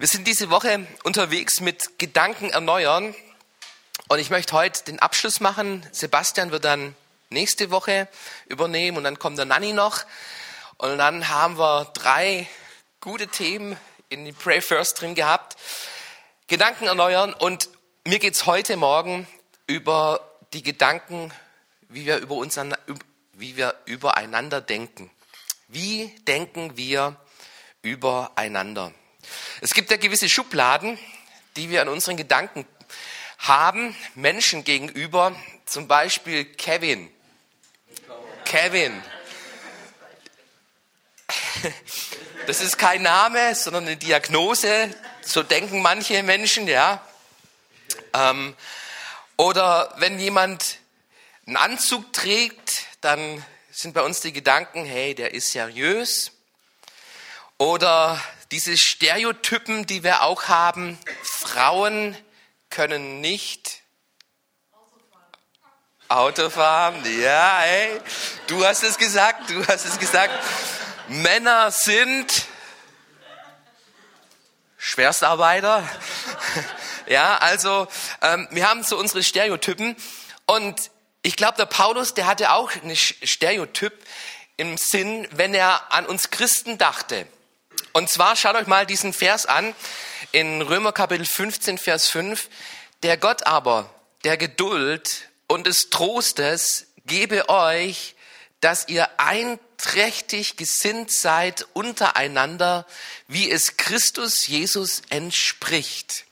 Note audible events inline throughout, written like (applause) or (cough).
Wir sind diese Woche unterwegs mit Gedanken erneuern und ich möchte heute den Abschluss machen. Sebastian wird dann nächste Woche übernehmen und dann kommt der Nanny noch und dann haben wir drei gute Themen in die Pray First drin gehabt. Gedanken erneuern und mir geht's heute Morgen über die Gedanken, wie wir über uns, wie wir übereinander denken. Wie denken wir übereinander? Es gibt ja gewisse Schubladen, die wir an unseren Gedanken haben, Menschen gegenüber, zum Beispiel Kevin. Kevin. (laughs) Das ist kein Name, sondern eine Diagnose. So denken manche Menschen, ja. Ähm, oder wenn jemand einen Anzug trägt, dann sind bei uns die Gedanken, hey, der ist seriös. Oder diese Stereotypen, die wir auch haben, Frauen können nicht Autofahren. Ja, ey, du hast es gesagt, du hast es gesagt. Männer sind Schwerstarbeiter. (laughs) Ja, also ähm, wir haben so unsere Stereotypen und ich glaube, der Paulus, der hatte auch einen Stereotyp im Sinn, wenn er an uns Christen dachte. Und zwar schaut euch mal diesen Vers an in Römer Kapitel 15, Vers 5. Der Gott aber, der Geduld und des Trostes gebe euch, dass ihr einträchtig gesinnt seid untereinander, wie es Christus Jesus entspricht.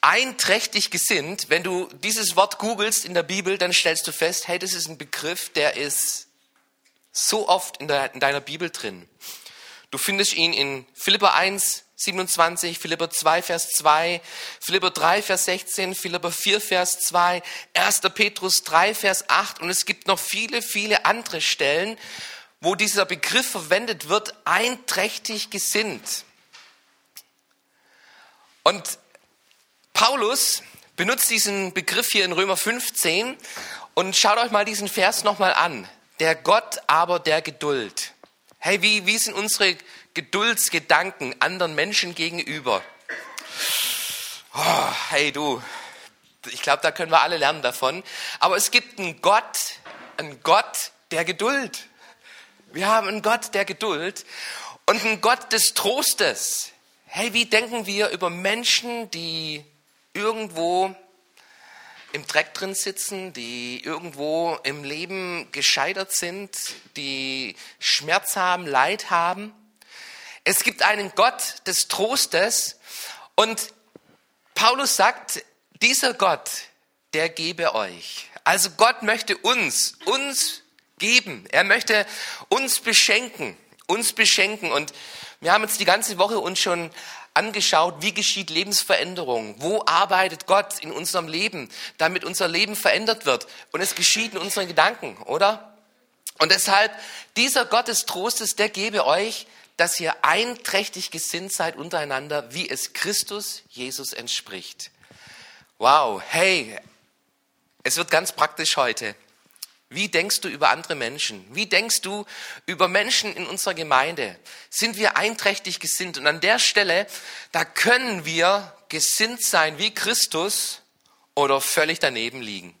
Einträchtig gesinnt, wenn du dieses Wort googelst in der Bibel, dann stellst du fest, hey, das ist ein Begriff, der ist so oft in, der, in deiner Bibel drin. Du findest ihn in Philipper 1, 27, Philipper 2, Vers 2, Philipper 3, Vers 16, Philipper 4, Vers 2, 1. Petrus 3, Vers 8 und es gibt noch viele, viele andere Stellen, wo dieser Begriff verwendet wird, einträchtig gesinnt. Und Paulus benutzt diesen Begriff hier in Römer 15 und schaut euch mal diesen Vers nochmal an. Der Gott aber der Geduld. Hey, wie, wie sind unsere Geduldsgedanken anderen Menschen gegenüber? Oh, hey du, ich glaube, da können wir alle lernen davon. Aber es gibt einen Gott, einen Gott der Geduld. Wir haben einen Gott der Geduld und einen Gott des Trostes. Hey, wie denken wir über Menschen, die irgendwo im Dreck drin sitzen, die irgendwo im Leben gescheitert sind, die Schmerz haben, Leid haben. Es gibt einen Gott des Trostes und Paulus sagt, dieser Gott, der gebe euch. Also Gott möchte uns, uns geben. Er möchte uns beschenken, uns beschenken. Und wir haben jetzt die ganze Woche uns schon angeschaut, wie geschieht Lebensveränderung? Wo arbeitet Gott in unserem Leben, damit unser Leben verändert wird? Und es geschieht in unseren Gedanken, oder? Und deshalb, dieser Gott des Trostes, der gebe euch, dass ihr einträchtig gesinnt seid untereinander, wie es Christus Jesus entspricht. Wow, hey, es wird ganz praktisch heute. Wie denkst du über andere Menschen? Wie denkst du über Menschen in unserer Gemeinde? Sind wir einträchtig gesinnt? Und an der Stelle, da können wir gesinnt sein wie Christus oder völlig daneben liegen.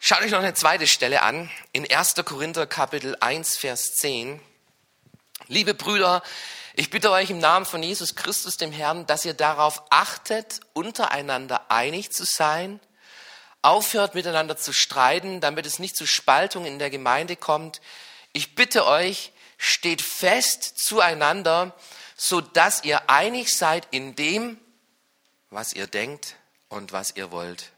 Schaut euch noch eine zweite Stelle an, in 1. Korinther Kapitel 1, Vers 10. Liebe Brüder, ich bitte euch im Namen von Jesus Christus, dem Herrn, dass ihr darauf achtet, untereinander einig zu sein – aufhört miteinander zu streiten, damit es nicht zu Spaltung in der Gemeinde kommt. Ich bitte euch, steht fest zueinander, so dass ihr einig seid in dem, was ihr denkt und was ihr wollt.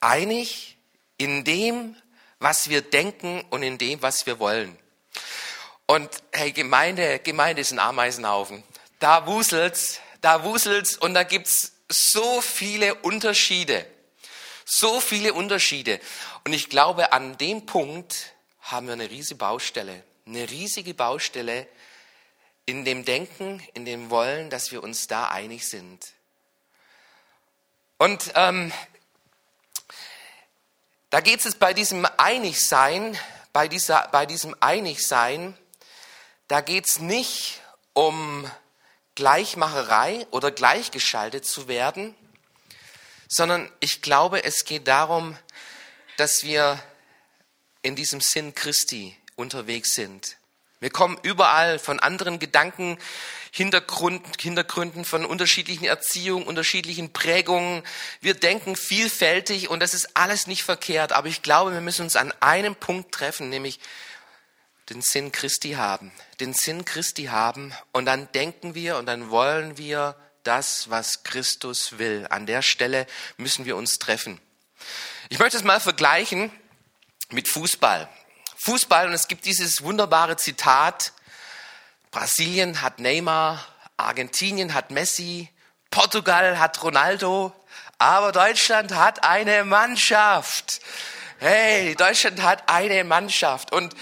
Einig in dem, was wir denken und in dem, was wir wollen. Und hey, Gemeinde, Gemeinde ist ein Ameisenhaufen. Da wuselt's, da wuselt's und da gibt's so viele Unterschiede. So viele Unterschiede. Und ich glaube, an dem Punkt haben wir eine riesige Baustelle. Eine riesige Baustelle in dem Denken, in dem Wollen, dass wir uns da einig sind. Und ähm, da geht es bei diesem Einigsein, bei, dieser, bei diesem Einigsein da geht's nicht um Gleichmacherei oder gleichgeschaltet zu werden, sondern ich glaube, es geht darum, dass wir in diesem Sinn Christi unterwegs sind. Wir kommen überall von anderen Gedanken, Hintergrund, Hintergründen, von unterschiedlichen Erziehungen, unterschiedlichen Prägungen. Wir denken vielfältig und das ist alles nicht verkehrt. Aber ich glaube, wir müssen uns an einem Punkt treffen, nämlich den Sinn Christi haben. Den Sinn Christi haben und dann denken wir und dann wollen wir das, was Christus will. An der Stelle müssen wir uns treffen. Ich möchte es mal vergleichen mit Fußball. Fußball und es gibt dieses wunderbare Zitat, Brasilien hat Neymar, Argentinien hat Messi, Portugal hat Ronaldo, aber Deutschland hat eine Mannschaft. Hey, Deutschland hat eine Mannschaft. Und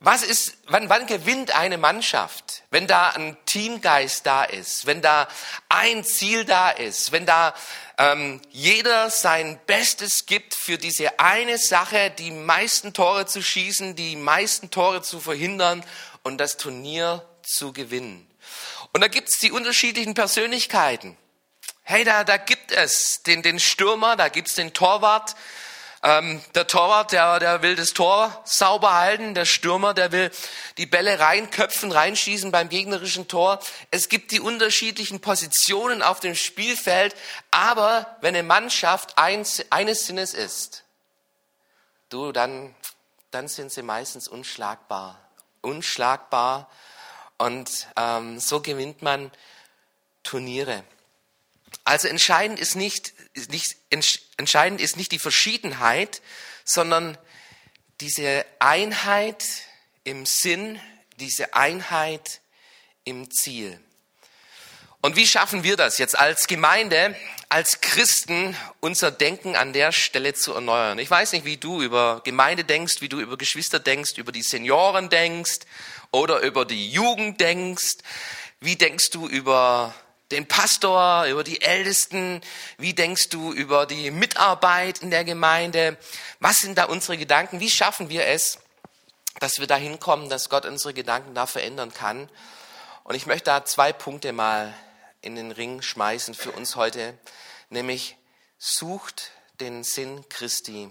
was ist, wann, wann gewinnt eine Mannschaft? Wenn da ein Teamgeist da ist, wenn da ein Ziel da ist, wenn da ähm, jeder sein Bestes gibt für diese eine Sache, die meisten Tore zu schießen, die meisten Tore zu verhindern und das Turnier zu gewinnen. Und da gibt's die unterschiedlichen Persönlichkeiten. Hey, da, da gibt es den, den Stürmer, da gibt's den Torwart, ähm, der Torwart, der, der will das Tor sauber halten. Der Stürmer, der will die Bälle reinköpfen, reinschießen beim gegnerischen Tor. Es gibt die unterschiedlichen Positionen auf dem Spielfeld. Aber wenn eine Mannschaft eins, eines Sinnes ist, du, dann, dann sind sie meistens unschlagbar. Unschlagbar. Und ähm, so gewinnt man Turniere. Also entscheidend ist nicht, nicht, entscheidend ist nicht die Verschiedenheit, sondern diese Einheit im Sinn, diese Einheit im Ziel. Und wie schaffen wir das jetzt als Gemeinde, als Christen, unser Denken an der Stelle zu erneuern? Ich weiß nicht, wie du über Gemeinde denkst, wie du über Geschwister denkst, über die Senioren denkst oder über die Jugend denkst. Wie denkst du über den Pastor, über die Ältesten? Wie denkst du über die Mitarbeit in der Gemeinde? Was sind da unsere Gedanken? Wie schaffen wir es, dass wir da hinkommen, dass Gott unsere Gedanken da verändern kann? Und ich möchte da zwei Punkte mal in den Ring schmeißen für uns heute, nämlich sucht den Sinn Christi.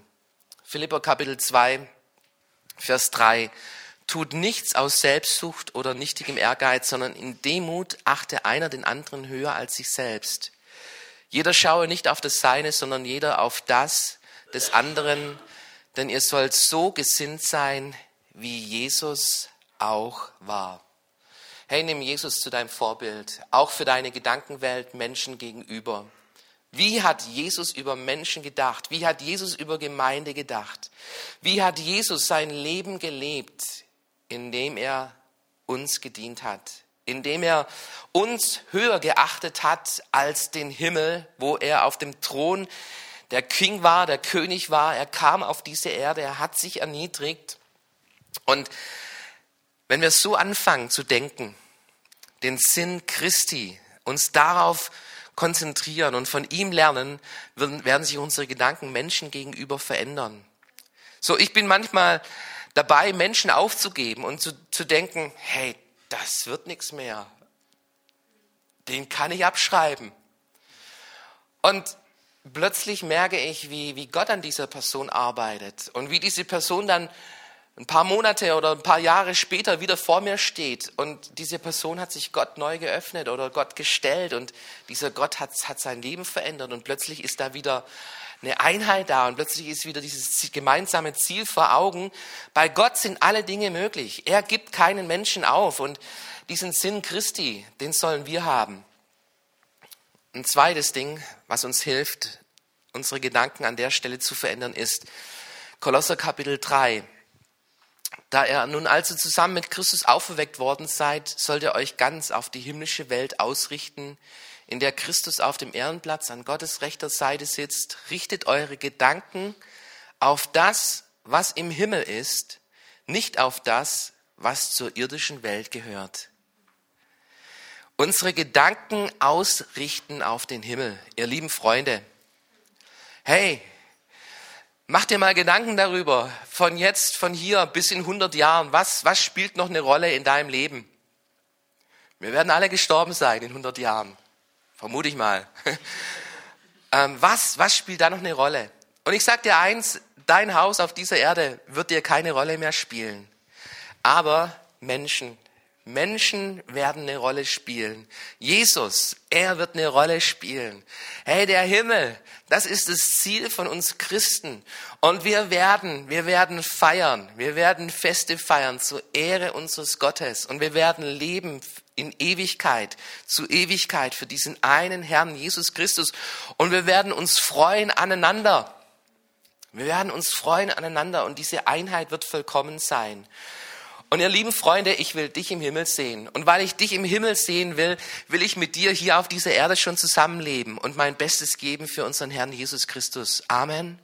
Philipper Kapitel 2, Vers 3. Tut nichts aus Selbstsucht oder nichtigem Ehrgeiz, sondern in Demut achte einer den anderen höher als sich selbst. Jeder schaue nicht auf das Seine, sondern jeder auf das des anderen, denn ihr sollt so gesinnt sein, wie Jesus auch war. Hey, nimm Jesus zu deinem Vorbild, auch für deine Gedankenwelt Menschen gegenüber. Wie hat Jesus über Menschen gedacht? Wie hat Jesus über Gemeinde gedacht? Wie hat Jesus sein Leben gelebt? Indem er uns gedient hat, indem er uns höher geachtet hat als den Himmel, wo er auf dem Thron der King war, der König war. Er kam auf diese Erde, er hat sich erniedrigt. Und wenn wir so anfangen zu denken, den Sinn Christi, uns darauf konzentrieren und von ihm lernen, werden sich unsere Gedanken Menschen gegenüber verändern. So, ich bin manchmal dabei, Menschen aufzugeben und zu, zu denken, hey, das wird nichts mehr. Den kann ich abschreiben. Und plötzlich merke ich, wie, wie Gott an dieser Person arbeitet und wie diese Person dann ein paar Monate oder ein paar Jahre später wieder vor mir steht und diese Person hat sich Gott neu geöffnet oder Gott gestellt und dieser Gott hat, hat sein Leben verändert und plötzlich ist da wieder eine Einheit da und plötzlich ist wieder dieses gemeinsame Ziel vor Augen. Bei Gott sind alle Dinge möglich. Er gibt keinen Menschen auf und diesen Sinn Christi, den sollen wir haben. Ein zweites Ding, was uns hilft, unsere Gedanken an der Stelle zu verändern, ist Kolosser Kapitel 3. Da er nun also zusammen mit Christus auferweckt worden seid, sollt ihr euch ganz auf die himmlische Welt ausrichten, in der Christus auf dem Ehrenplatz an Gottes rechter Seite sitzt, richtet eure Gedanken auf das, was im Himmel ist, nicht auf das, was zur irdischen Welt gehört. Unsere Gedanken ausrichten auf den Himmel, ihr lieben Freunde. Hey, Mach dir mal Gedanken darüber, von jetzt, von hier bis in 100 Jahren, was, was spielt noch eine Rolle in deinem Leben? Wir werden alle gestorben sein in 100 Jahren. Vermute ich mal. (laughs) ähm, was, was spielt da noch eine Rolle? Und ich sag dir eins, dein Haus auf dieser Erde wird dir keine Rolle mehr spielen. Aber Menschen, Menschen werden eine Rolle spielen. Jesus, er wird eine Rolle spielen. Hey, der Himmel, das ist das Ziel von uns Christen. Und wir werden, wir werden feiern, wir werden Feste feiern zur Ehre unseres Gottes. Und wir werden leben in Ewigkeit, zu Ewigkeit für diesen einen Herrn Jesus Christus. Und wir werden uns freuen aneinander. Wir werden uns freuen aneinander und diese Einheit wird vollkommen sein. Und ihr lieben Freunde, ich will dich im Himmel sehen. Und weil ich dich im Himmel sehen will, will ich mit dir hier auf dieser Erde schon zusammenleben und mein Bestes geben für unseren Herrn Jesus Christus. Amen.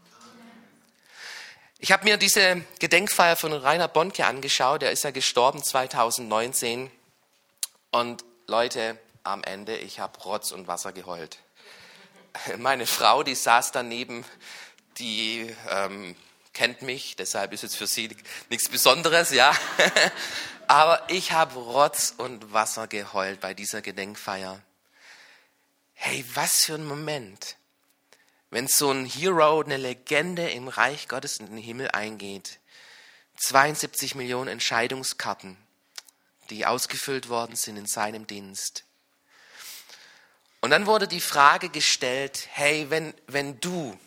Ich habe mir diese Gedenkfeier von Rainer Bonke angeschaut. Er ist ja gestorben 2019. Und Leute, am Ende, ich habe Rotz und Wasser geheult. (laughs) Meine Frau, die saß daneben, die ähm, kennt mich, deshalb ist es für sie nichts Besonderes, ja. (laughs) Aber ich habe Rotz und Wasser geheult bei dieser Gedenkfeier. Hey, was für ein Moment, wenn so ein Hero, eine Legende im Reich Gottes in den Himmel eingeht. 72 Millionen Entscheidungskarten, die ausgefüllt worden sind in seinem Dienst. Und dann wurde die Frage gestellt, hey, wenn, wenn du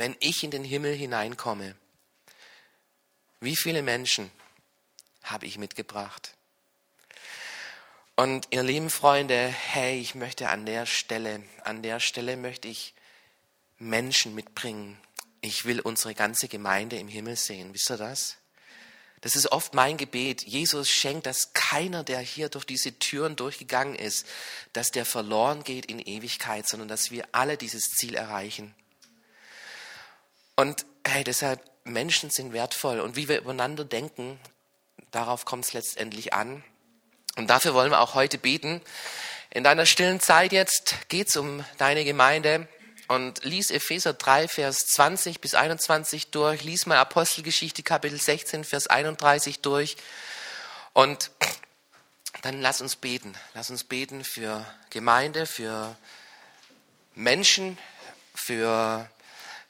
wenn ich in den Himmel hineinkomme, wie viele Menschen habe ich mitgebracht? Und ihr lieben Freunde, hey, ich möchte an der Stelle, an der Stelle möchte ich Menschen mitbringen. Ich will unsere ganze Gemeinde im Himmel sehen. Wisst ihr das? Das ist oft mein Gebet. Jesus schenkt, dass keiner, der hier durch diese Türen durchgegangen ist, dass der verloren geht in Ewigkeit, sondern dass wir alle dieses Ziel erreichen. Und hey, deshalb, Menschen sind wertvoll. Und wie wir übereinander denken, darauf kommt es letztendlich an. Und dafür wollen wir auch heute beten. In deiner stillen Zeit jetzt geht es um deine Gemeinde und lies Epheser 3, Vers 20 bis 21 durch, lies mal Apostelgeschichte Kapitel 16, Vers 31 durch und dann lass uns beten. Lass uns beten für Gemeinde, für Menschen, für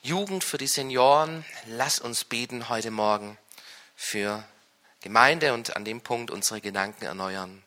Jugend, für die Senioren. Lass uns beten heute Morgen für Gemeinde und an dem Punkt unsere Gedanken erneuern.